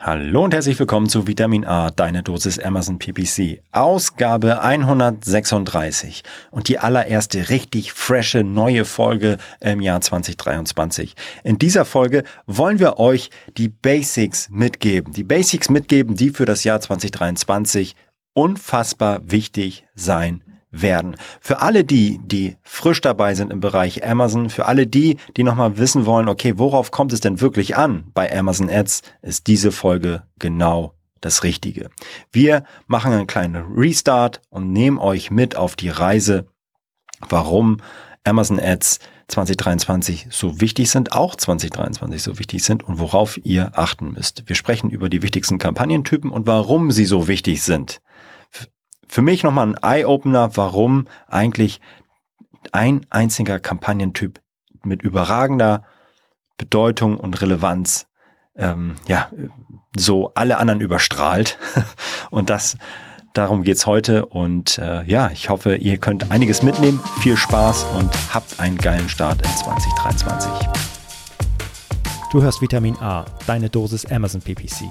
Hallo und herzlich willkommen zu Vitamin A, deine Dosis Amazon PPC. Ausgabe 136 und die allererste richtig frische neue Folge im Jahr 2023. In dieser Folge wollen wir euch die Basics mitgeben. Die Basics mitgeben, die für das Jahr 2023 unfassbar wichtig sein werden. Für alle die, die frisch dabei sind im Bereich Amazon, für alle die, die nochmal wissen wollen, okay, worauf kommt es denn wirklich an bei Amazon Ads, ist diese Folge genau das Richtige. Wir machen einen kleinen Restart und nehmen euch mit auf die Reise, warum Amazon Ads 2023 so wichtig sind, auch 2023 so wichtig sind und worauf ihr achten müsst. Wir sprechen über die wichtigsten Kampagnentypen und warum sie so wichtig sind für mich nochmal ein Eye-Opener, warum eigentlich ein einziger Kampagnentyp mit überragender Bedeutung und Relevanz ähm, ja so alle anderen überstrahlt. und das darum geht's heute. Und äh, ja, ich hoffe, ihr könnt einiges mitnehmen. Viel Spaß und habt einen geilen Start in 2023. Du hörst Vitamin A, deine Dosis Amazon PPC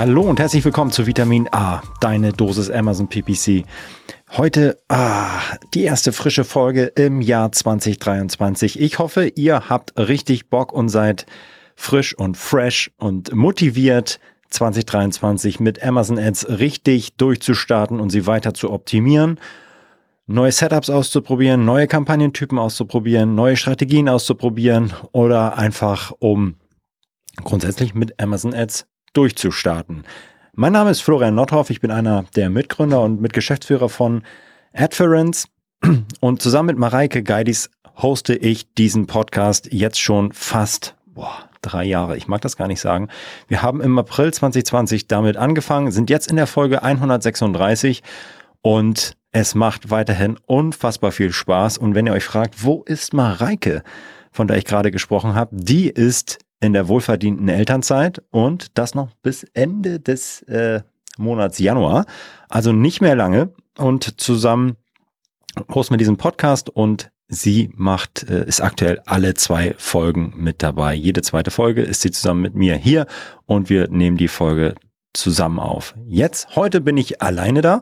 Hallo und herzlich willkommen zu Vitamin A, deine Dosis Amazon PPC. Heute ah, die erste frische Folge im Jahr 2023. Ich hoffe, ihr habt richtig Bock und seid frisch und fresh und motiviert 2023 mit Amazon Ads richtig durchzustarten und sie weiter zu optimieren neue Setups auszuprobieren, neue Kampagnentypen auszuprobieren, neue Strategien auszuprobieren oder einfach um grundsätzlich mit Amazon Ads durchzustarten. Mein Name ist Florian Nothoff, ich bin einer der Mitgründer und Mitgeschäftsführer von Adference und zusammen mit Mareike Geidis hoste ich diesen Podcast jetzt schon fast boah, drei Jahre. Ich mag das gar nicht sagen. Wir haben im April 2020 damit angefangen, sind jetzt in der Folge 136 und es macht weiterhin unfassbar viel Spaß. Und wenn ihr euch fragt, wo ist Mareike, von der ich gerade gesprochen habe, die ist in der wohlverdienten Elternzeit und das noch bis Ende des äh, Monats Januar. Also nicht mehr lange. Und zusammen hosten wir diesen Podcast und sie macht, äh, ist aktuell alle zwei Folgen mit dabei. Jede zweite Folge ist sie zusammen mit mir hier und wir nehmen die Folge zusammen auf. Jetzt, heute bin ich alleine da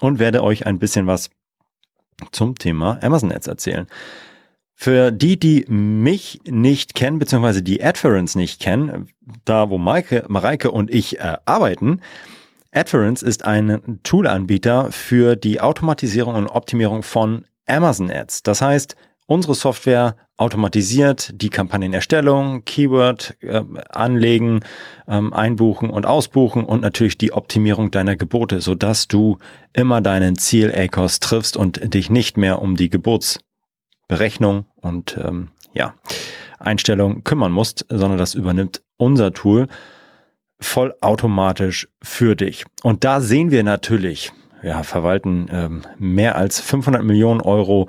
und werde euch ein bisschen was zum Thema Amazon Ads erzählen. Für die, die mich nicht kennen, beziehungsweise die Adference nicht kennen, da wo Maike, Mareike und ich äh, arbeiten, Adference ist ein Toolanbieter für die Automatisierung und Optimierung von Amazon Ads. Das heißt, unsere Software automatisiert die Kampagnenerstellung, Keyword äh, anlegen, ähm, einbuchen und ausbuchen und natürlich die Optimierung deiner Gebote, sodass du immer deinen Ziel ACOS triffst und dich nicht mehr um die Geburts Berechnung und ähm, ja, Einstellung kümmern musst, sondern das übernimmt unser Tool vollautomatisch für dich. Und da sehen wir natürlich, ja, verwalten ähm, mehr als 500 Millionen Euro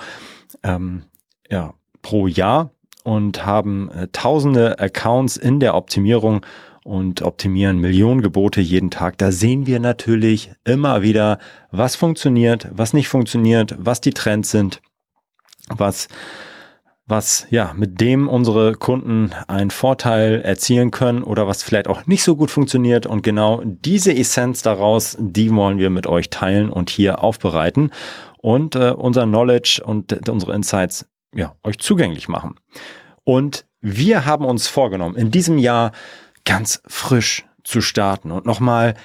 ähm, ja, pro Jahr und haben äh, tausende Accounts in der Optimierung und optimieren Millionen Gebote jeden Tag. Da sehen wir natürlich immer wieder, was funktioniert, was nicht funktioniert, was die Trends sind was was ja mit dem unsere Kunden einen Vorteil erzielen können oder was vielleicht auch nicht so gut funktioniert und genau diese Essenz daraus, die wollen wir mit euch teilen und hier aufbereiten und äh, unser Knowledge und unsere Insights ja euch zugänglich machen. Und wir haben uns vorgenommen, in diesem Jahr ganz frisch zu starten und nochmal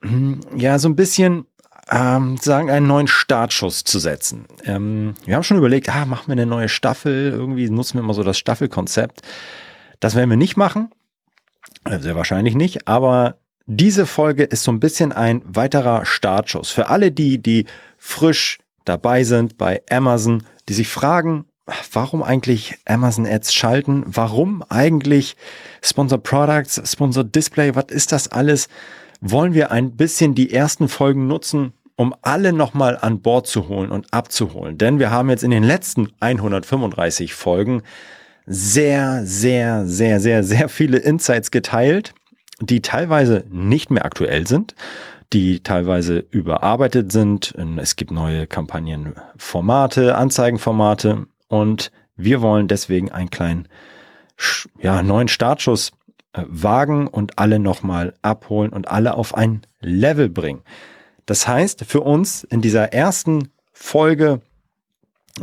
hm, ja so ein bisschen ähm, sagen, einen neuen Startschuss zu setzen. Ähm, wir haben schon überlegt, ah, machen wir eine neue Staffel, irgendwie nutzen wir immer so das Staffelkonzept. Das werden wir nicht machen, äh, sehr wahrscheinlich nicht, aber diese Folge ist so ein bisschen ein weiterer Startschuss für alle die, die frisch dabei sind bei Amazon, die sich fragen, warum eigentlich Amazon Ads schalten? Warum eigentlich Sponsor Products, Sponsor Display? Was ist das alles? Wollen wir ein bisschen die ersten Folgen nutzen, um alle nochmal an Bord zu holen und abzuholen? Denn wir haben jetzt in den letzten 135 Folgen sehr, sehr, sehr, sehr, sehr viele Insights geteilt, die teilweise nicht mehr aktuell sind, die teilweise überarbeitet sind. Es gibt neue Kampagnenformate, Anzeigenformate und wir wollen deswegen einen kleinen ja, neuen Startschuss äh, wagen und alle nochmal abholen und alle auf ein Level bringen. Das heißt, für uns in dieser ersten Folge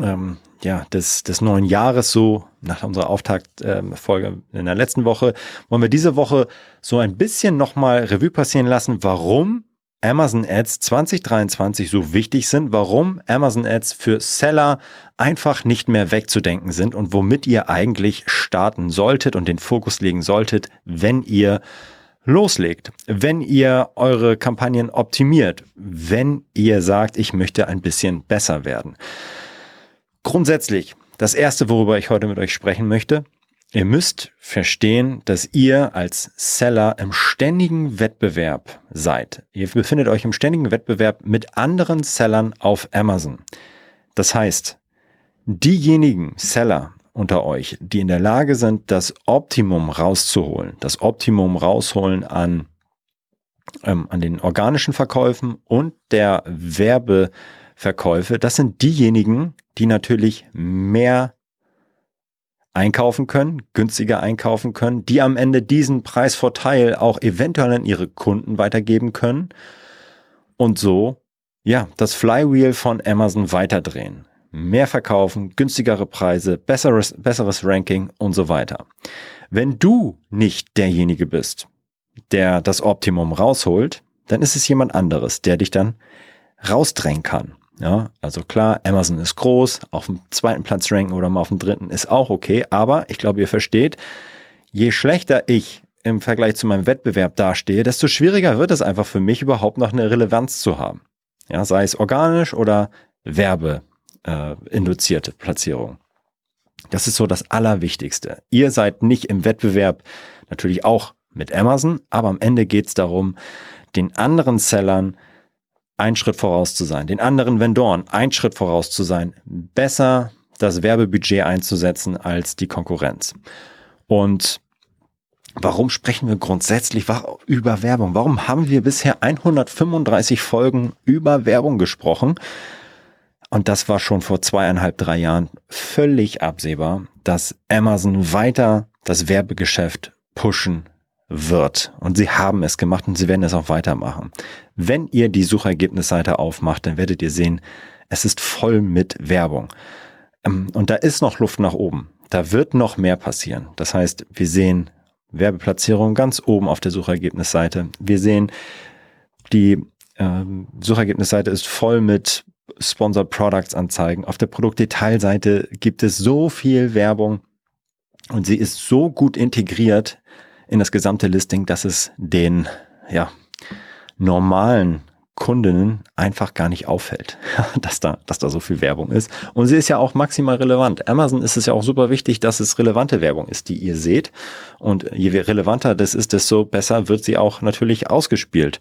ähm, ja, des, des neuen Jahres, so nach unserer Auftaktfolge ähm, in der letzten Woche, wollen wir diese Woche so ein bisschen nochmal Revue passieren lassen, warum Amazon Ads 2023 so wichtig sind, warum Amazon Ads für Seller einfach nicht mehr wegzudenken sind und womit ihr eigentlich starten solltet und den Fokus legen solltet, wenn ihr loslegt, wenn ihr eure Kampagnen optimiert, wenn ihr sagt, ich möchte ein bisschen besser werden. Grundsätzlich, das erste, worüber ich heute mit euch sprechen möchte, Ihr müsst verstehen, dass ihr als Seller im ständigen Wettbewerb seid. Ihr befindet euch im ständigen Wettbewerb mit anderen Sellern auf Amazon. Das heißt, diejenigen Seller unter euch, die in der Lage sind, das Optimum rauszuholen, das Optimum rausholen an, ähm, an den organischen Verkäufen und der Werbeverkäufe, das sind diejenigen, die natürlich mehr einkaufen können, günstiger einkaufen können, die am Ende diesen Preisvorteil auch eventuell an ihre Kunden weitergeben können und so, ja, das Flywheel von Amazon weiterdrehen. Mehr verkaufen, günstigere Preise, besseres, besseres Ranking und so weiter. Wenn du nicht derjenige bist, der das Optimum rausholt, dann ist es jemand anderes, der dich dann rausdrängen kann. Ja, also klar, Amazon ist groß, auf dem zweiten Platz ranken oder mal auf dem dritten ist auch okay, aber ich glaube, ihr versteht, je schlechter ich im Vergleich zu meinem Wettbewerb dastehe, desto schwieriger wird es einfach für mich überhaupt noch eine Relevanz zu haben. Ja, sei es organisch oder werbeinduzierte äh, Platzierung. Das ist so das Allerwichtigste. Ihr seid nicht im Wettbewerb, natürlich auch mit Amazon, aber am Ende geht es darum, den anderen Sellern einen Schritt voraus zu sein, den anderen Vendoren einen Schritt voraus zu sein, besser das Werbebudget einzusetzen als die Konkurrenz. Und warum sprechen wir grundsätzlich über Werbung? Warum haben wir bisher 135 Folgen über Werbung gesprochen? Und das war schon vor zweieinhalb, drei Jahren völlig absehbar, dass Amazon weiter das Werbegeschäft pushen wird. Und sie haben es gemacht und sie werden es auch weitermachen. Wenn ihr die Suchergebnisseite aufmacht, dann werdet ihr sehen, es ist voll mit Werbung. Ähm, und da ist noch Luft nach oben. Da wird noch mehr passieren. Das heißt, wir sehen Werbeplatzierung ganz oben auf der Suchergebnisseite. Wir sehen, die äh, Suchergebnisseite ist voll mit Sponsored Products Anzeigen. Auf der Produktdetailseite gibt es so viel Werbung und sie ist so gut integriert in das gesamte Listing, dass es den ja, normalen Kundinnen einfach gar nicht auffällt, dass da, dass da so viel Werbung ist. Und sie ist ja auch maximal relevant. Amazon ist es ja auch super wichtig, dass es relevante Werbung ist, die ihr seht. Und je relevanter das ist, desto besser wird sie auch natürlich ausgespielt.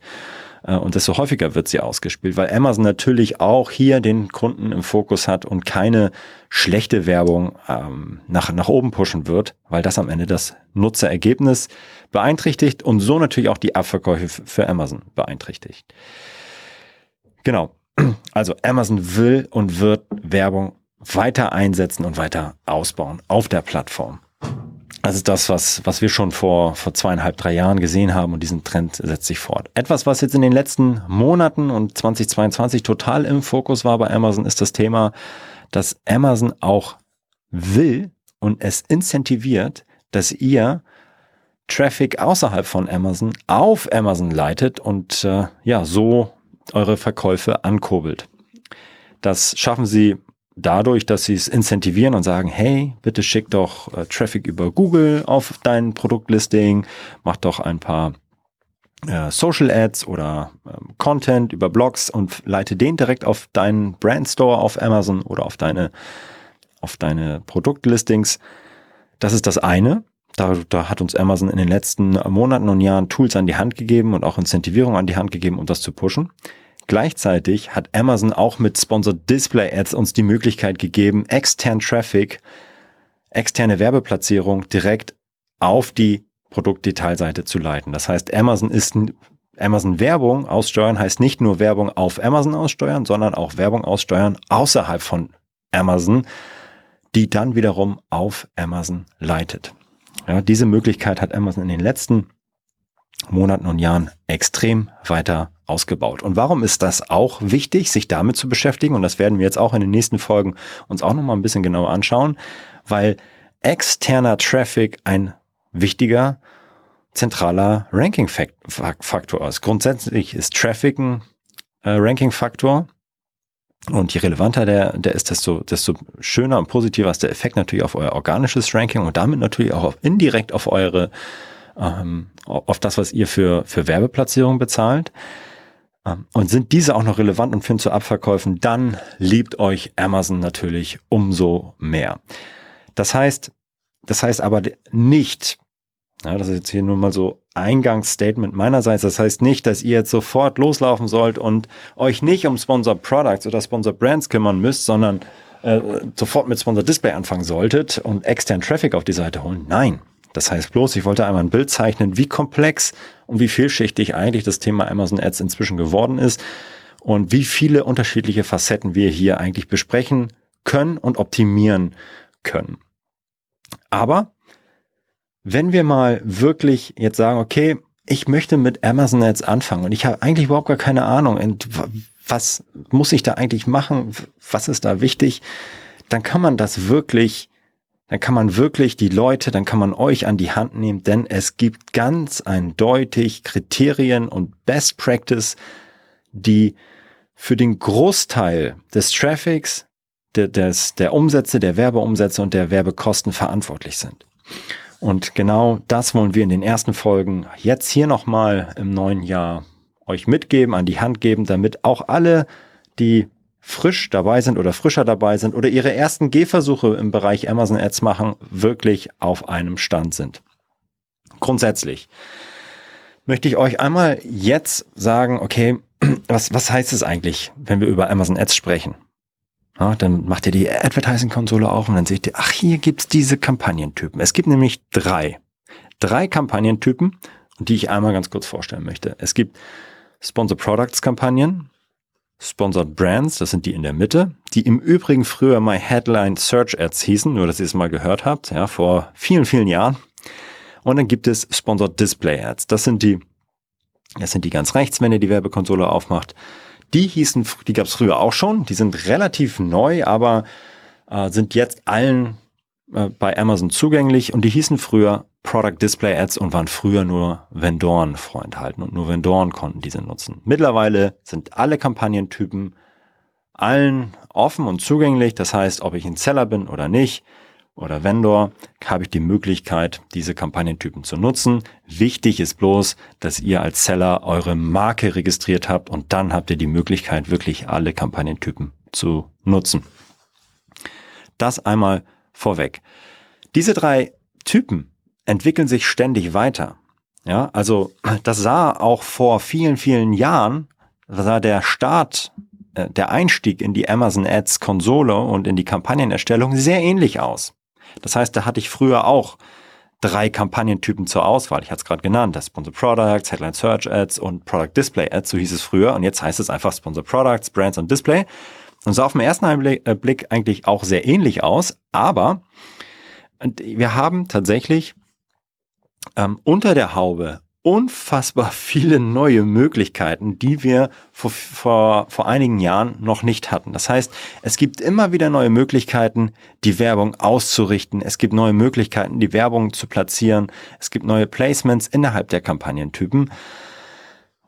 Äh, und desto häufiger wird sie ausgespielt, weil Amazon natürlich auch hier den Kunden im Fokus hat und keine schlechte Werbung ähm, nach, nach oben pushen wird, weil das am Ende das Nutzerergebnis beeinträchtigt und so natürlich auch die Abverkäufe für Amazon beeinträchtigt. Genau. Also Amazon will und wird Werbung weiter einsetzen und weiter ausbauen auf der Plattform. Das ist das, was, was wir schon vor, vor zweieinhalb, drei Jahren gesehen haben und diesen Trend setzt sich fort. Etwas, was jetzt in den letzten Monaten und 2022 total im Fokus war bei Amazon, ist das Thema, dass Amazon auch will und es incentiviert, dass ihr Traffic außerhalb von Amazon auf Amazon leitet und äh, ja, so eure Verkäufe ankurbelt. Das schaffen sie dadurch, dass sie es incentivieren und sagen, hey, bitte schick doch äh, Traffic über Google auf dein Produktlisting, mach doch ein paar äh, Social Ads oder ähm, Content über Blogs und leite den direkt auf deinen Brand Store auf Amazon oder auf deine auf deine Produktlistings. Das ist das eine. Da, da hat uns Amazon in den letzten Monaten und Jahren Tools an die Hand gegeben und auch Incentivierung an die Hand gegeben, um das zu pushen. Gleichzeitig hat Amazon auch mit Sponsored Display Ads uns die Möglichkeit gegeben, extern Traffic, externe Werbeplatzierung direkt auf die Produktdetailseite zu leiten. Das heißt, Amazon ist Amazon Werbung aussteuern heißt nicht nur Werbung auf Amazon aussteuern, sondern auch Werbung aussteuern außerhalb von Amazon, die dann wiederum auf Amazon leitet. Ja, diese Möglichkeit hat Amazon in den letzten Monaten und Jahren extrem weiter ausgebaut. Und warum ist das auch wichtig, sich damit zu beschäftigen? Und das werden wir jetzt auch in den nächsten Folgen uns auch nochmal ein bisschen genauer anschauen, weil externer Traffic ein wichtiger zentraler Ranking-Faktor ist. Grundsätzlich ist Traffic ein äh, Ranking-Faktor. Und je relevanter der, der ist, desto, desto schöner und positiver ist der Effekt natürlich auf euer organisches Ranking und damit natürlich auch auf, indirekt auf eure, ähm, auf das, was ihr für, für Werbeplatzierung bezahlt. Ähm, und sind diese auch noch relevant und führen zu Abverkäufen, dann liebt euch Amazon natürlich umso mehr. Das heißt, das heißt aber nicht, ja, das ist jetzt hier nur mal so Eingangsstatement meinerseits. Das heißt nicht, dass ihr jetzt sofort loslaufen sollt und euch nicht um Sponsor Products oder Sponsor Brands kümmern müsst, sondern äh, sofort mit Sponsor Display anfangen solltet und extern Traffic auf die Seite holen. Nein. Das heißt bloß, ich wollte einmal ein Bild zeichnen, wie komplex und wie vielschichtig eigentlich das Thema Amazon Ads inzwischen geworden ist und wie viele unterschiedliche Facetten wir hier eigentlich besprechen können und optimieren können. Aber wenn wir mal wirklich jetzt sagen, okay, ich möchte mit Amazon Ads anfangen und ich habe eigentlich überhaupt gar keine Ahnung, was muss ich da eigentlich machen, was ist da wichtig, dann kann man das wirklich, dann kann man wirklich die Leute, dann kann man euch an die Hand nehmen, denn es gibt ganz eindeutig Kriterien und Best Practice, die für den Großteil des Traffics, der, des, der Umsätze, der Werbeumsätze und der Werbekosten verantwortlich sind. Und genau das wollen wir in den ersten Folgen jetzt hier nochmal im neuen Jahr euch mitgeben, an die Hand geben, damit auch alle, die frisch dabei sind oder frischer dabei sind oder ihre ersten Gehversuche im Bereich Amazon Ads machen, wirklich auf einem Stand sind. Grundsätzlich möchte ich euch einmal jetzt sagen, okay, was, was heißt es eigentlich, wenn wir über Amazon Ads sprechen? Ja, dann macht ihr die Advertising-Konsole auf und dann seht ihr, ach, hier gibt's diese Kampagnentypen. Es gibt nämlich drei. Drei Kampagnentypen, die ich einmal ganz kurz vorstellen möchte. Es gibt Sponsor Products Kampagnen, Sponsored Brands, das sind die in der Mitte, die im Übrigen früher My Headline Search Ads hießen, nur dass ihr es mal gehört habt, ja, vor vielen, vielen Jahren. Und dann gibt es Sponsored Display Ads. Das sind die, das sind die ganz rechts, wenn ihr die Werbekonsole aufmacht. Die hießen, die gab es früher auch schon, die sind relativ neu, aber äh, sind jetzt allen äh, bei Amazon zugänglich und die hießen früher Product Display Ads und waren früher nur Vendoren vorenthalten und nur Vendoren konnten diese nutzen. Mittlerweile sind alle Kampagnentypen allen offen und zugänglich. Das heißt, ob ich ein Seller bin oder nicht, oder Vendor habe ich die Möglichkeit, diese Kampagnentypen zu nutzen. Wichtig ist bloß, dass ihr als Seller eure Marke registriert habt und dann habt ihr die Möglichkeit, wirklich alle Kampagnentypen zu nutzen. Das einmal vorweg. Diese drei Typen entwickeln sich ständig weiter. Ja, also das sah auch vor vielen, vielen Jahren, sah der Start äh, der Einstieg in die Amazon Ads Konsole und in die Kampagnenerstellung sehr ähnlich aus. Das heißt, da hatte ich früher auch drei Kampagnentypen zur Auswahl. Ich hatte es gerade genannt, das Sponsor Products, Headline Search Ads und Product Display Ads, so hieß es früher. Und jetzt heißt es einfach Sponsor Products, Brands und Display. Und sah auf den ersten äh, Blick eigentlich auch sehr ähnlich aus, aber wir haben tatsächlich ähm, unter der Haube unfassbar viele neue Möglichkeiten, die wir vor, vor, vor einigen Jahren noch nicht hatten. Das heißt, es gibt immer wieder neue Möglichkeiten, die Werbung auszurichten. Es gibt neue Möglichkeiten, die Werbung zu platzieren. Es gibt neue Placements innerhalb der Kampagnentypen.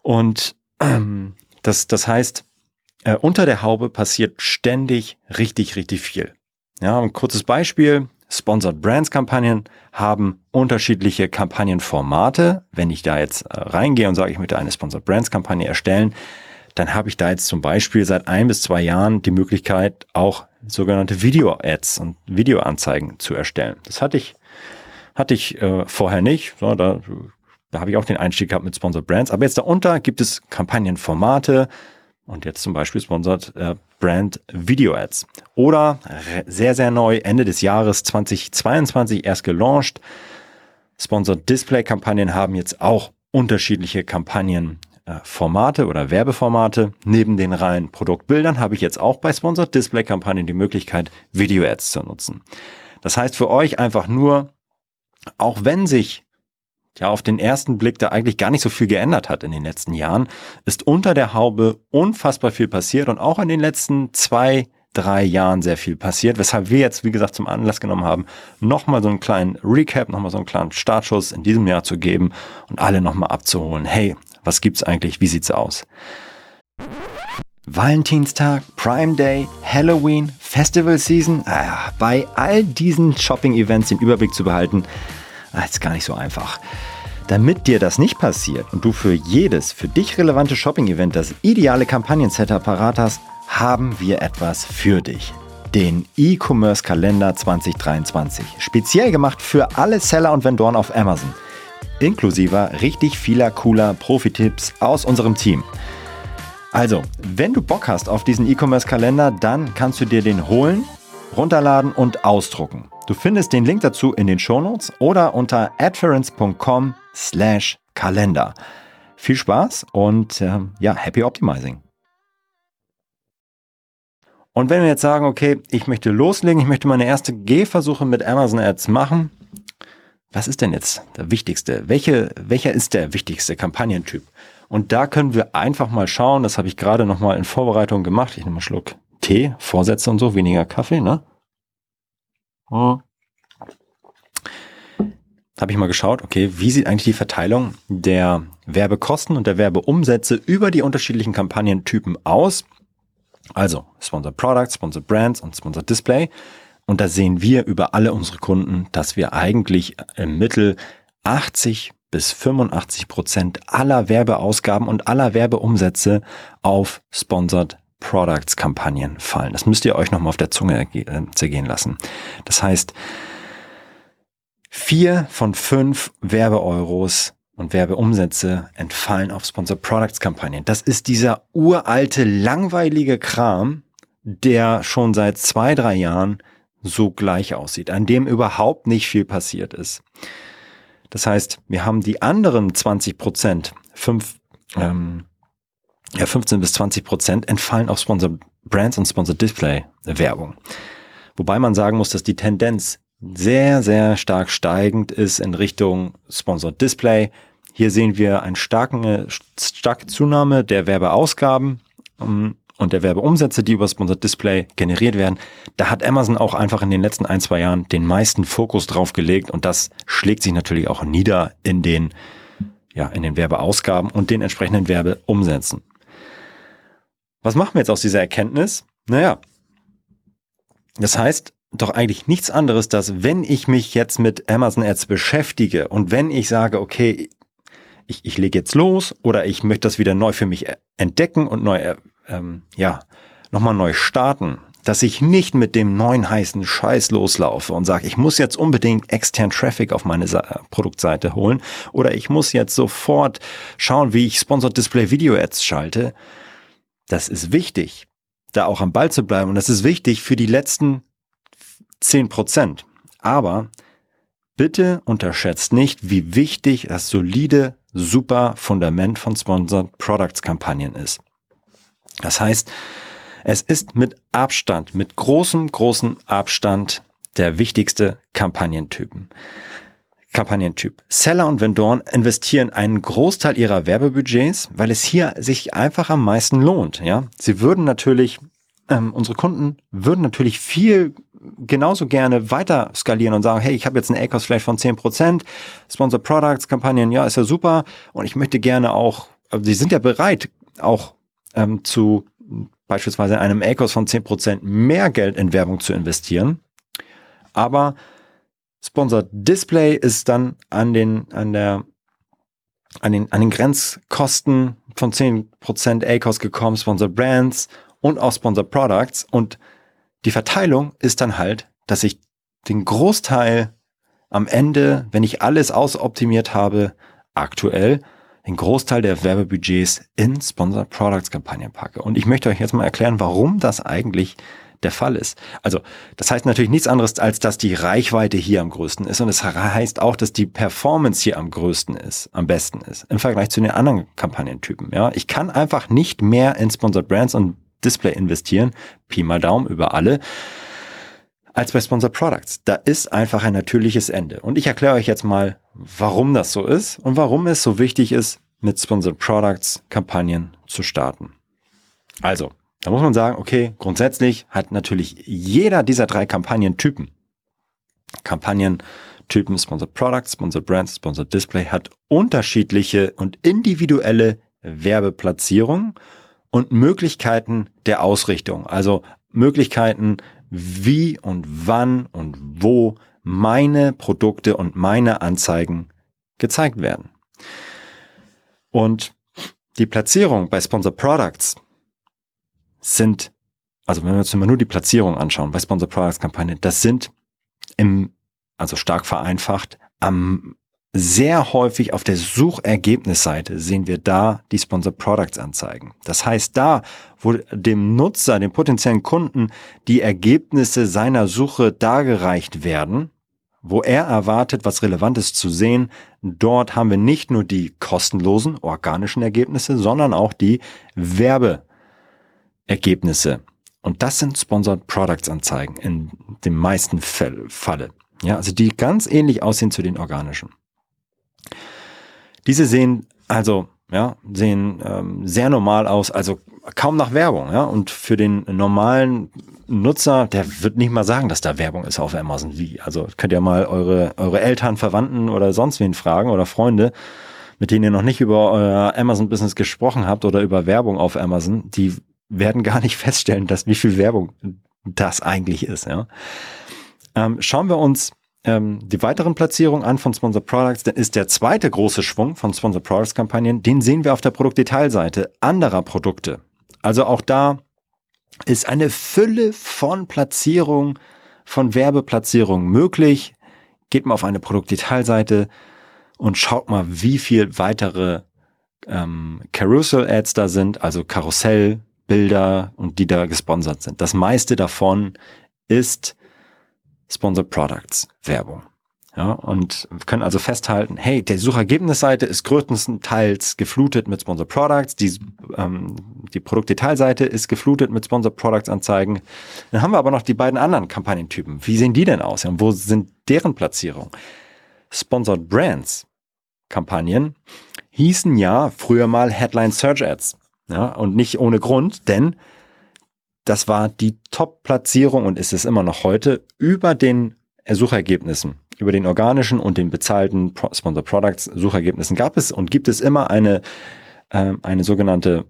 Und ähm, das, das heißt, äh, unter der Haube passiert ständig richtig, richtig viel. Ja, ein kurzes Beispiel. Sponsored Brands Kampagnen haben unterschiedliche Kampagnenformate. Wenn ich da jetzt äh, reingehe und sage, ich möchte eine Sponsored Brands Kampagne erstellen, dann habe ich da jetzt zum Beispiel seit ein bis zwei Jahren die Möglichkeit, auch sogenannte Video-Ads und Videoanzeigen zu erstellen. Das hatte ich, hatte ich äh, vorher nicht. So, da, da habe ich auch den Einstieg gehabt mit Sponsored Brands. Aber jetzt darunter gibt es Kampagnenformate und jetzt zum Beispiel Sponsored äh, Brand Video Ads. Oder sehr, sehr neu, Ende des Jahres 2022 erst gelauncht. Sponsored Display Kampagnen haben jetzt auch unterschiedliche Kampagnenformate oder Werbeformate. Neben den reinen Produktbildern habe ich jetzt auch bei Sponsored Display Kampagnen die Möglichkeit, Video Ads zu nutzen. Das heißt für euch einfach nur, auch wenn sich ja auf den ersten Blick da eigentlich gar nicht so viel geändert hat in den letzten Jahren, ist unter der Haube unfassbar viel passiert und auch in den letzten zwei, drei Jahren sehr viel passiert, weshalb wir jetzt, wie gesagt, zum Anlass genommen haben, nochmal so einen kleinen Recap, nochmal so einen kleinen Startschuss in diesem Jahr zu geben und alle nochmal abzuholen. Hey, was gibt's eigentlich? Wie sieht's aus? Valentinstag, Prime Day, Halloween, Festival Season. Ah, bei all diesen Shopping-Events den Überblick zu behalten, ah, ist gar nicht so einfach. Damit dir das nicht passiert und du für jedes für dich relevante Shopping-Event das ideale Kampagnen-Setup parat hast, haben wir etwas für dich. Den E-Commerce-Kalender 2023. Speziell gemacht für alle Seller und Vendoren auf Amazon. Inklusive richtig vieler cooler Profi-Tipps aus unserem Team. Also, wenn du Bock hast auf diesen E-Commerce-Kalender, dann kannst du dir den holen, runterladen und ausdrucken. Du findest den Link dazu in den Shownotes oder unter adference.com slash Kalender. Viel Spaß und äh, ja, happy optimizing. Und wenn wir jetzt sagen, okay, ich möchte loslegen, ich möchte meine erste Gehversuche mit Amazon Ads machen, was ist denn jetzt der wichtigste? Welche, welcher ist der wichtigste Kampagnentyp? Und da können wir einfach mal schauen, das habe ich gerade nochmal in Vorbereitung gemacht. Ich nehme einen Schluck Tee, Vorsätze und so, weniger Kaffee, ne? Hm. Habe ich mal geschaut, okay, wie sieht eigentlich die Verteilung der Werbekosten und der Werbeumsätze über die unterschiedlichen Kampagnentypen aus? Also Sponsored Products, Sponsored Brands und Sponsored Display. Und da sehen wir über alle unsere Kunden, dass wir eigentlich im Mittel 80 bis 85 Prozent aller Werbeausgaben und aller Werbeumsätze auf Sponsored Products Kampagnen fallen. Das müsst ihr euch nochmal auf der Zunge äh, zergehen lassen. Das heißt, vier von fünf Werbeeuros und Werbeumsätze entfallen auf Sponsor Products Kampagnen. Das ist dieser uralte, langweilige Kram, der schon seit zwei, drei Jahren so gleich aussieht, an dem überhaupt nicht viel passiert ist. Das heißt, wir haben die anderen 20 Prozent, fünf, ähm, ja, 15 bis 20 Prozent entfallen auf Sponsor Brands und Sponsor Display Werbung. Wobei man sagen muss, dass die Tendenz sehr, sehr stark steigend ist in Richtung Sponsored Display. Hier sehen wir eine starke, starke Zunahme der Werbeausgaben ähm, und der Werbeumsätze, die über Sponsored Display generiert werden. Da hat Amazon auch einfach in den letzten ein, zwei Jahren den meisten Fokus drauf gelegt und das schlägt sich natürlich auch nieder in den, ja, in den Werbeausgaben und den entsprechenden Werbeumsätzen. Was machen wir jetzt aus dieser Erkenntnis? Naja, das heißt, doch eigentlich nichts anderes, dass wenn ich mich jetzt mit Amazon Ads beschäftige und wenn ich sage, okay, ich, ich lege jetzt los oder ich möchte das wieder neu für mich entdecken und neu, äh, ähm, ja, nochmal neu starten, dass ich nicht mit dem neuen heißen Scheiß loslaufe und sage, ich muss jetzt unbedingt extern Traffic auf meine Sa Produktseite holen oder ich muss jetzt sofort schauen, wie ich Sponsored Display Video Ads schalte. Das ist wichtig, da auch am Ball zu bleiben und das ist wichtig für die letzten 10 Prozent. Aber bitte unterschätzt nicht, wie wichtig das solide, super Fundament von Sponsored Products Kampagnen ist. Das heißt, es ist mit Abstand, mit großem, großem Abstand der wichtigste Kampagnentypen. Kampagnentyp. Seller und Vendoren investieren einen Großteil ihrer Werbebudgets, weil es hier sich einfach am meisten lohnt. Ja, sie würden natürlich, ähm, unsere Kunden würden natürlich viel genauso gerne weiter skalieren und sagen, hey, ich habe jetzt einen ACOS vielleicht von 10%, Sponsor Products, Kampagnen, ja, ist ja super. Und ich möchte gerne auch, also sie sind ja bereit, auch ähm, zu beispielsweise einem ACOS von 10% mehr Geld in Werbung zu investieren. Aber Sponsored Display ist dann an den, an der an den, an den Grenzkosten von 10% ACOS gekommen, Sponsor Brands und auch Sponsor Products. Und die Verteilung ist dann halt, dass ich den Großteil am Ende, wenn ich alles ausoptimiert habe, aktuell den Großteil der Werbebudgets in Sponsor Products Kampagnen packe. Und ich möchte euch jetzt mal erklären, warum das eigentlich der Fall ist. Also, das heißt natürlich nichts anderes, als dass die Reichweite hier am größten ist. Und es das heißt auch, dass die Performance hier am größten ist, am besten ist, im Vergleich zu den anderen Kampagnentypen. Ja, ich kann einfach nicht mehr in Sponsored Brands und Display investieren, Pi mal Daumen über alle, als bei Sponsored Products. Da ist einfach ein natürliches Ende. Und ich erkläre euch jetzt mal, warum das so ist und warum es so wichtig ist, mit Sponsored Products Kampagnen zu starten. Also, da muss man sagen, okay, grundsätzlich hat natürlich jeder dieser drei Kampagnentypen, Kampagnentypen Sponsored Products, Sponsored Brands, Sponsored Display, hat unterschiedliche und individuelle Werbeplatzierungen und Möglichkeiten der Ausrichtung. Also Möglichkeiten, wie und wann und wo meine Produkte und meine Anzeigen gezeigt werden. Und die Platzierung bei Sponsor Products sind, also wenn wir uns immer nur die Platzierung anschauen bei Sponsor Products Kampagne, das sind im, also stark vereinfacht, am sehr häufig auf der Suchergebnisseite sehen wir da die Sponsor Products Anzeigen. Das heißt, da, wo dem Nutzer, dem potenziellen Kunden die Ergebnisse seiner Suche dargereicht werden, wo er erwartet, was Relevantes zu sehen, dort haben wir nicht nur die kostenlosen organischen Ergebnisse, sondern auch die Werbeergebnisse. Und das sind Sponsored Products Anzeigen in den meisten Fälle. Ja, also die ganz ähnlich aussehen zu den organischen. Diese sehen also ja, sehen ähm, sehr normal aus, also kaum nach Werbung, ja. Und für den normalen Nutzer, der wird nicht mal sagen, dass da Werbung ist auf Amazon. Wie? Also könnt ihr mal eure, eure Eltern, Verwandten oder sonst wen fragen oder Freunde, mit denen ihr noch nicht über euer Amazon-Business gesprochen habt oder über Werbung auf Amazon, die werden gar nicht feststellen, dass wie viel Werbung das eigentlich ist, ja. Ähm, schauen wir uns ähm, die weiteren Platzierungen an von Sponsor Products, dann ist der zweite große Schwung von Sponsor Products Kampagnen, den sehen wir auf der Produktdetailseite anderer Produkte. Also auch da ist eine Fülle von Platzierungen, von Werbeplatzierungen möglich. Geht mal auf eine Produktdetailseite und schaut mal, wie viel weitere ähm, Carousel-Ads da sind, also Karussellbilder und die da gesponsert sind. Das meiste davon ist Sponsored Products Werbung. Ja, und können also festhalten, hey, der Suchergebnisseite ist größtenteils geflutet mit Sponsored Products, die, ähm, die Produktdetailseite ist geflutet mit Sponsored Products Anzeigen. Dann haben wir aber noch die beiden anderen Kampagnentypen. Wie sehen die denn aus? Und wo sind deren Platzierungen? Sponsored Brands Kampagnen hießen ja früher mal Headline Search Ads. Ja, und nicht ohne Grund, denn das war die Top-Platzierung und ist es immer noch heute über den Suchergebnissen, über den organischen und den bezahlten Sponsor Products Suchergebnissen gab es und gibt es immer eine, äh, eine sogenannte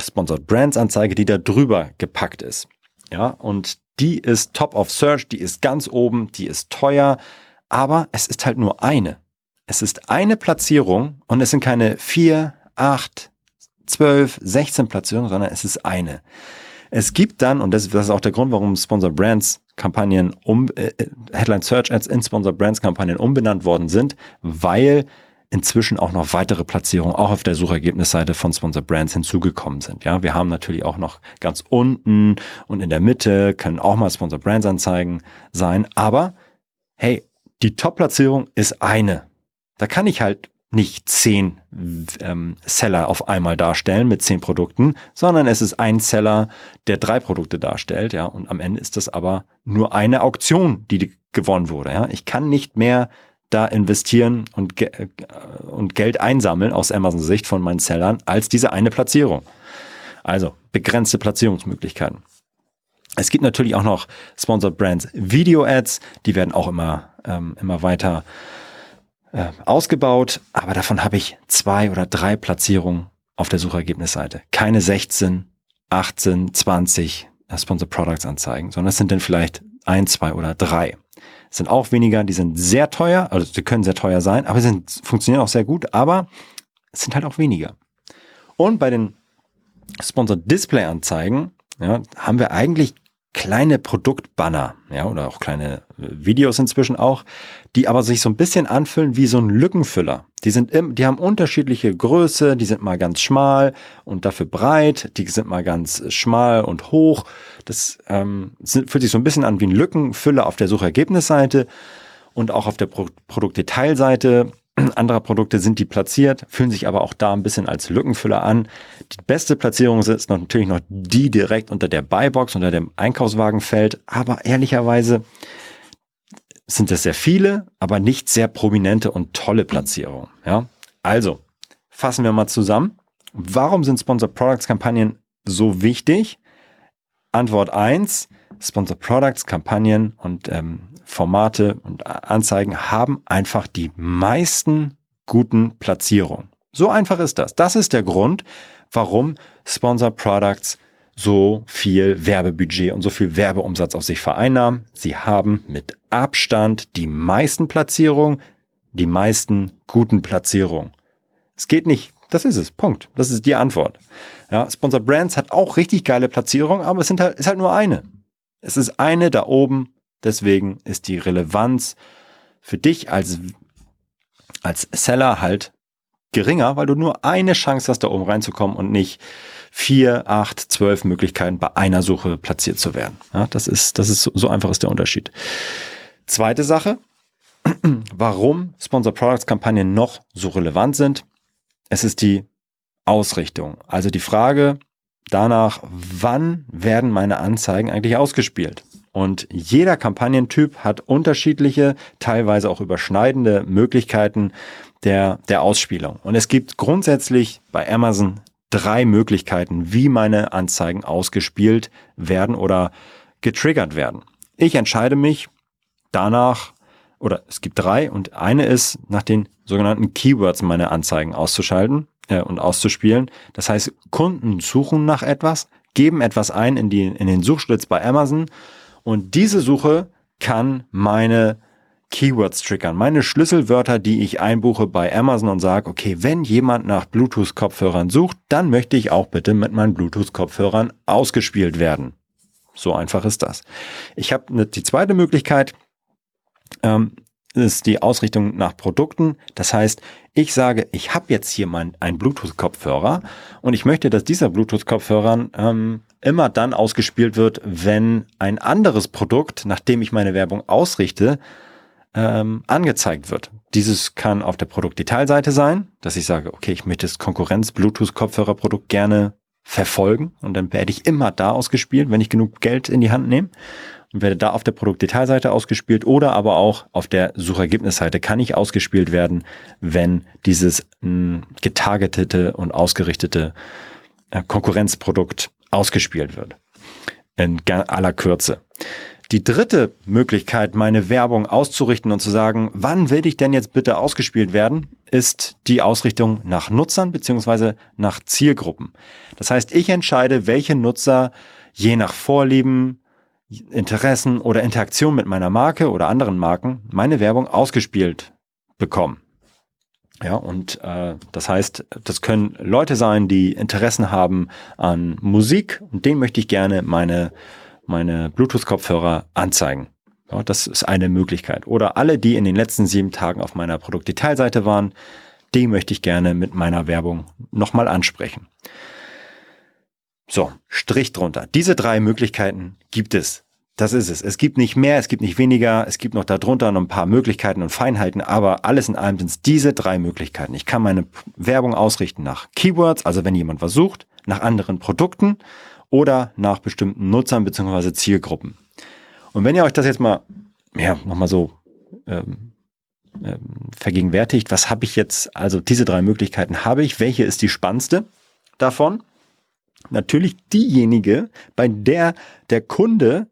Sponsored Brands Anzeige, die da drüber gepackt ist. Ja, und die ist Top of Search, die ist ganz oben, die ist teuer, aber es ist halt nur eine. Es ist eine Platzierung und es sind keine vier, acht, zwölf, sechzehn Platzierungen, sondern es ist eine. Es gibt dann, und das, das ist auch der Grund, warum Sponsor Brands Kampagnen um, äh, äh, Headline Search Ads in Sponsor Brands Kampagnen umbenannt worden sind, weil inzwischen auch noch weitere Platzierungen auch auf der Suchergebnisseite von Sponsor Brands hinzugekommen sind. Ja, wir haben natürlich auch noch ganz unten und in der Mitte können auch mal Sponsor Brands Anzeigen sein, aber hey, die Top-Platzierung ist eine. Da kann ich halt nicht zehn ähm, Seller auf einmal darstellen mit zehn Produkten, sondern es ist ein Seller, der drei Produkte darstellt, ja, und am Ende ist das aber nur eine Auktion, die gewonnen wurde, ja. Ich kann nicht mehr da investieren und, ge äh, und Geld einsammeln aus Amazons Sicht von meinen Sellern als diese eine Platzierung. Also begrenzte Platzierungsmöglichkeiten. Es gibt natürlich auch noch Sponsored Brands Video Ads, die werden auch immer, ähm, immer weiter äh, ausgebaut, aber davon habe ich zwei oder drei Platzierungen auf der Suchergebnisseite. Keine 16, 18, 20 Sponsor Products Anzeigen, sondern es sind dann vielleicht ein, zwei oder drei. sind auch weniger, die sind sehr teuer, also sie können sehr teuer sein, aber sie sind, funktionieren auch sehr gut, aber es sind halt auch weniger. Und bei den Sponsored Display Anzeigen ja, haben wir eigentlich kleine Produktbanner, ja, oder auch kleine äh, Videos inzwischen auch, die aber sich so ein bisschen anfühlen wie so ein Lückenfüller. Die sind im, die haben unterschiedliche Größe, die sind mal ganz schmal und dafür breit, die sind mal ganz schmal und hoch. Das ähm, fühlt sich so ein bisschen an wie ein Lückenfüller auf der Suchergebnisseite und auch auf der Pro Produktdetailseite anderer Produkte sind die platziert, fühlen sich aber auch da ein bisschen als Lückenfüller an. Die beste Platzierung ist natürlich noch die direkt unter der Buybox, unter dem Einkaufswagenfeld. Aber ehrlicherweise sind es sehr viele, aber nicht sehr prominente und tolle Platzierungen. Ja? Also, fassen wir mal zusammen. Warum sind Sponsored Products Kampagnen so wichtig? Antwort eins: Sponsored Products Kampagnen und ähm, Formate und Anzeigen haben einfach die meisten guten Platzierungen. So einfach ist das. Das ist der Grund, warum Sponsored Products so viel Werbebudget und so viel Werbeumsatz auf sich vereinnahmen. Sie haben mit Abstand die meisten Platzierungen, die meisten guten Platzierungen. Es geht nicht. Das ist es. Punkt. Das ist die Antwort. Ja, Sponsored Brands hat auch richtig geile Platzierungen, aber es sind halt, ist halt nur eine. Es ist eine da oben Deswegen ist die Relevanz für dich als, als Seller halt geringer, weil du nur eine Chance hast, da oben reinzukommen und nicht vier, acht, zwölf Möglichkeiten bei einer Suche platziert zu werden. Ja, das ist, das ist so, so einfach ist der Unterschied. Zweite Sache, warum Sponsor Products Kampagnen noch so relevant sind. Es ist die Ausrichtung. Also die Frage danach, wann werden meine Anzeigen eigentlich ausgespielt? Und jeder Kampagnentyp hat unterschiedliche, teilweise auch überschneidende Möglichkeiten der, der Ausspielung. Und es gibt grundsätzlich bei Amazon drei Möglichkeiten, wie meine Anzeigen ausgespielt werden oder getriggert werden. Ich entscheide mich danach, oder es gibt drei, und eine ist, nach den sogenannten Keywords meine Anzeigen auszuschalten äh, und auszuspielen. Das heißt, Kunden suchen nach etwas, geben etwas ein in, die, in den Suchschlitz bei Amazon und diese Suche kann meine Keywords triggern, meine Schlüsselwörter, die ich einbuche bei Amazon und sage, okay, wenn jemand nach Bluetooth-Kopfhörern sucht, dann möchte ich auch bitte mit meinen Bluetooth-Kopfhörern ausgespielt werden. So einfach ist das. Ich habe ne, die zweite Möglichkeit, ähm, ist die Ausrichtung nach Produkten. Das heißt, ich sage, ich habe jetzt hier mein, einen Bluetooth-Kopfhörer und ich möchte, dass dieser Bluetooth-Kopfhörer ähm, immer dann ausgespielt wird, wenn ein anderes Produkt, nachdem ich meine Werbung ausrichte, ähm, angezeigt wird. Dieses kann auf der Produktdetailseite sein, dass ich sage, okay, ich möchte das Konkurrenz-Bluetooth-Kopfhörerprodukt gerne verfolgen und dann werde ich immer da ausgespielt, wenn ich genug Geld in die Hand nehme und werde da auf der Produktdetailseite ausgespielt oder aber auch auf der Suchergebnisseite kann ich ausgespielt werden, wenn dieses mh, getargetete und ausgerichtete äh, Konkurrenzprodukt ausgespielt wird. In aller Kürze. Die dritte Möglichkeit, meine Werbung auszurichten und zu sagen, wann will ich denn jetzt bitte ausgespielt werden, ist die Ausrichtung nach Nutzern beziehungsweise nach Zielgruppen. Das heißt, ich entscheide, welche Nutzer je nach Vorlieben, Interessen oder Interaktion mit meiner Marke oder anderen Marken meine Werbung ausgespielt bekommen. Ja, und äh, das heißt, das können Leute sein, die Interessen haben an Musik und denen möchte ich gerne meine, meine Bluetooth-Kopfhörer anzeigen. Ja, das ist eine Möglichkeit. Oder alle, die in den letzten sieben Tagen auf meiner Produktdetailseite waren, die möchte ich gerne mit meiner Werbung nochmal ansprechen. So, Strich drunter. Diese drei Möglichkeiten gibt es. Das ist es. Es gibt nicht mehr, es gibt nicht weniger, es gibt noch darunter noch ein paar Möglichkeiten und Feinheiten, aber alles in allem sind es diese drei Möglichkeiten. Ich kann meine Werbung ausrichten nach Keywords, also wenn jemand was sucht, nach anderen Produkten oder nach bestimmten Nutzern bzw. Zielgruppen. Und wenn ihr euch das jetzt mal, ja, nochmal so ähm, ähm, vergegenwärtigt, was habe ich jetzt, also diese drei Möglichkeiten habe ich, welche ist die spannendste davon? Natürlich diejenige, bei der der Kunde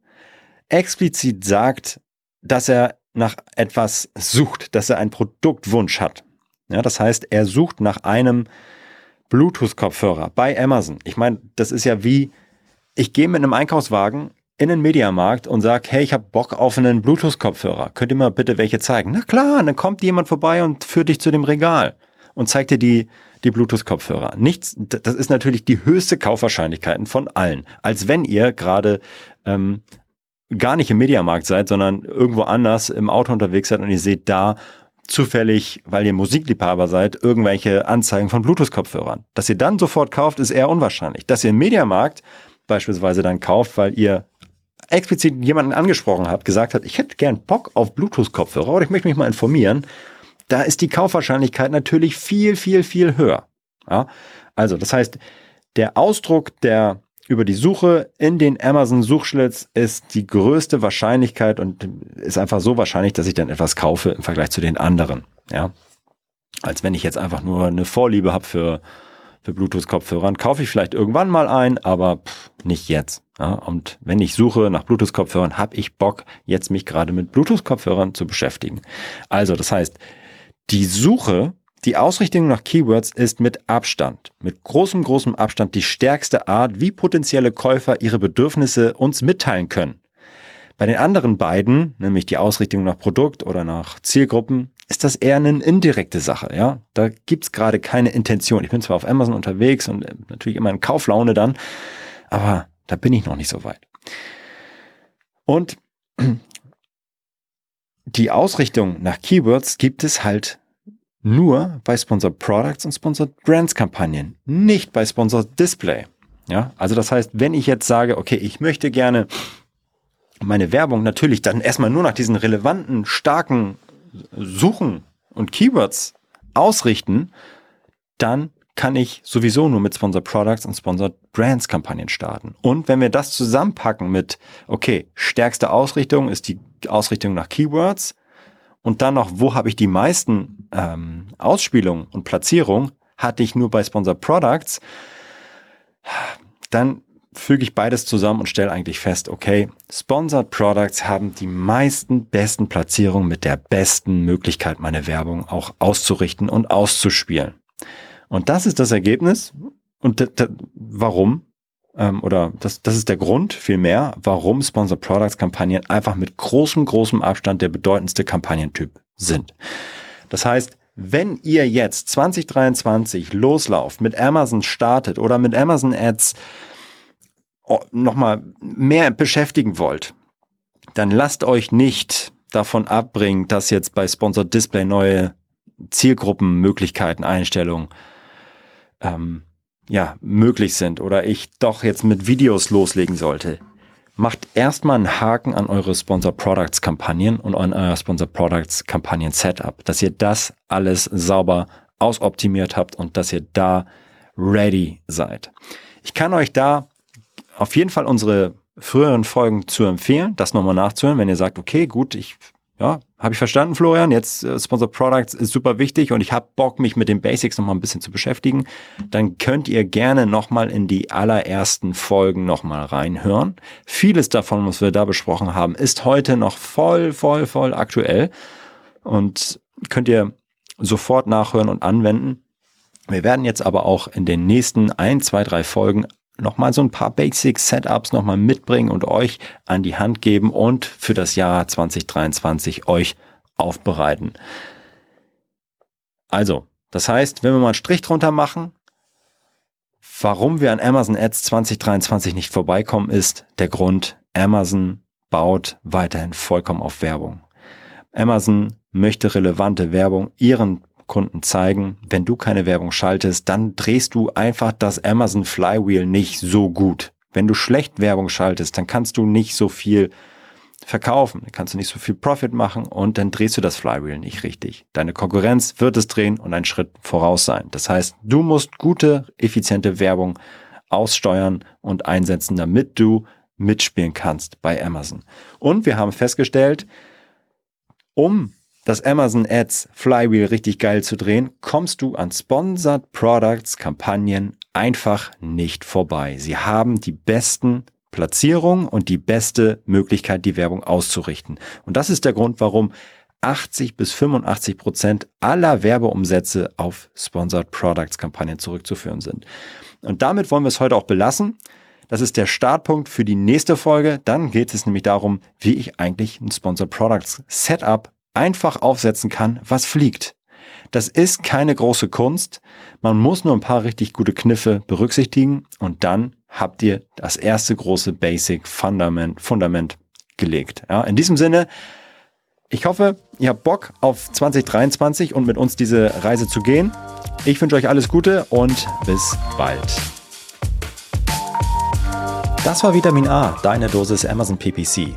explizit sagt, dass er nach etwas sucht, dass er einen Produktwunsch hat. Ja, das heißt, er sucht nach einem Bluetooth-Kopfhörer bei Amazon. Ich meine, das ist ja wie, ich gehe mit einem Einkaufswagen in den Mediamarkt und sag, hey, ich habe Bock auf einen Bluetooth-Kopfhörer. Könnt ihr mir bitte welche zeigen? Na klar, dann kommt jemand vorbei und führt dich zu dem Regal und zeigt dir die, die Bluetooth-Kopfhörer. Nichts, das ist natürlich die höchste Kaufwahrscheinlichkeiten von allen. Als wenn ihr gerade ähm, gar nicht im Mediamarkt seid, sondern irgendwo anders im Auto unterwegs seid und ihr seht da zufällig, weil ihr Musikliebhaber seid, irgendwelche Anzeigen von Bluetooth-Kopfhörern. Dass ihr dann sofort kauft, ist eher unwahrscheinlich. Dass ihr im Mediamarkt beispielsweise dann kauft, weil ihr explizit jemanden angesprochen habt, gesagt habt, ich hätte gern Bock auf Bluetooth-Kopfhörer oder ich möchte mich mal informieren, da ist die Kaufwahrscheinlichkeit natürlich viel, viel, viel höher. Ja? Also, das heißt, der Ausdruck der über die Suche in den Amazon Suchschlitz ist die größte Wahrscheinlichkeit und ist einfach so wahrscheinlich, dass ich dann etwas kaufe im Vergleich zu den anderen. Ja, als wenn ich jetzt einfach nur eine Vorliebe habe für für Bluetooth-Kopfhörern. Kaufe ich vielleicht irgendwann mal ein, aber pff, nicht jetzt. Ja, und wenn ich suche nach Bluetooth-Kopfhörern, habe ich Bock, jetzt mich gerade mit Bluetooth-Kopfhörern zu beschäftigen. Also, das heißt, die Suche, die Ausrichtung nach Keywords ist mit Abstand, mit großem, großem Abstand die stärkste Art, wie potenzielle Käufer ihre Bedürfnisse uns mitteilen können. Bei den anderen beiden, nämlich die Ausrichtung nach Produkt oder nach Zielgruppen, ist das eher eine indirekte Sache. Ja, da gibt's gerade keine Intention. Ich bin zwar auf Amazon unterwegs und äh, natürlich immer in Kauflaune dann, aber da bin ich noch nicht so weit. Und die Ausrichtung nach Keywords gibt es halt nur bei Sponsored Products und Sponsored Brands Kampagnen, nicht bei Sponsored Display. Ja, also das heißt, wenn ich jetzt sage, okay, ich möchte gerne meine Werbung natürlich dann erstmal nur nach diesen relevanten, starken Suchen und Keywords ausrichten, dann kann ich sowieso nur mit Sponsored Products und Sponsored Brands Kampagnen starten. Und wenn wir das zusammenpacken mit, okay, stärkste Ausrichtung ist die Ausrichtung nach Keywords, und dann noch, wo habe ich die meisten ähm, Ausspielungen und Platzierungen, hatte ich nur bei Sponsored Products, dann füge ich beides zusammen und stelle eigentlich fest, okay, Sponsored Products haben die meisten besten Platzierungen mit der besten Möglichkeit, meine Werbung auch auszurichten und auszuspielen. Und das ist das Ergebnis. Und warum? Ähm, oder das, das ist der Grund vielmehr, warum Sponsored Products Kampagnen einfach mit großem, großem Abstand der bedeutendste Kampagnentyp sind. Das heißt, wenn ihr jetzt 2023 loslauft, mit Amazon startet oder mit Amazon Ads oh, nochmal mehr beschäftigen wollt, dann lasst euch nicht davon abbringen, dass jetzt bei Sponsored Display neue Zielgruppenmöglichkeiten, Einstellungen ähm, ja, möglich sind oder ich doch jetzt mit Videos loslegen sollte, macht erstmal einen Haken an eure Sponsor Products Kampagnen und an euer Sponsor Products Kampagnen Setup, dass ihr das alles sauber ausoptimiert habt und dass ihr da ready seid. Ich kann euch da auf jeden Fall unsere früheren Folgen zu empfehlen, das nochmal nachzuhören, wenn ihr sagt, okay, gut, ich ja, habe ich verstanden, Florian. Jetzt äh, Sponsor Products ist super wichtig und ich habe Bock, mich mit den Basics nochmal ein bisschen zu beschäftigen. Dann könnt ihr gerne nochmal in die allerersten Folgen nochmal reinhören. Vieles davon, was wir da besprochen haben, ist heute noch voll, voll, voll aktuell und könnt ihr sofort nachhören und anwenden. Wir werden jetzt aber auch in den nächsten ein, zwei, drei Folgen nochmal so ein paar Basic Setups nochmal mitbringen und euch an die Hand geben und für das Jahr 2023 euch aufbereiten. Also, das heißt, wenn wir mal einen Strich drunter machen, warum wir an Amazon Ads 2023 nicht vorbeikommen, ist der Grund, Amazon baut weiterhin vollkommen auf Werbung. Amazon möchte relevante Werbung ihren Kunden zeigen, wenn du keine Werbung schaltest, dann drehst du einfach das Amazon Flywheel nicht so gut. Wenn du schlecht Werbung schaltest, dann kannst du nicht so viel verkaufen, dann kannst du nicht so viel Profit machen und dann drehst du das Flywheel nicht richtig. Deine Konkurrenz wird es drehen und einen Schritt voraus sein. Das heißt, du musst gute, effiziente Werbung aussteuern und einsetzen, damit du mitspielen kannst bei Amazon. Und wir haben festgestellt, um das Amazon Ads Flywheel richtig geil zu drehen, kommst du an Sponsored Products Kampagnen einfach nicht vorbei. Sie haben die besten Platzierungen und die beste Möglichkeit, die Werbung auszurichten. Und das ist der Grund, warum 80 bis 85 Prozent aller Werbeumsätze auf Sponsored Products Kampagnen zurückzuführen sind. Und damit wollen wir es heute auch belassen. Das ist der Startpunkt für die nächste Folge. Dann geht es nämlich darum, wie ich eigentlich ein Sponsor Products Setup einfach aufsetzen kann, was fliegt. Das ist keine große Kunst. Man muss nur ein paar richtig gute Kniffe berücksichtigen und dann habt ihr das erste große Basic Fundament, Fundament gelegt. Ja, in diesem Sinne, ich hoffe, ihr habt Bock auf 2023 und mit uns diese Reise zu gehen. Ich wünsche euch alles Gute und bis bald. Das war Vitamin A, deine Dosis Amazon PPC.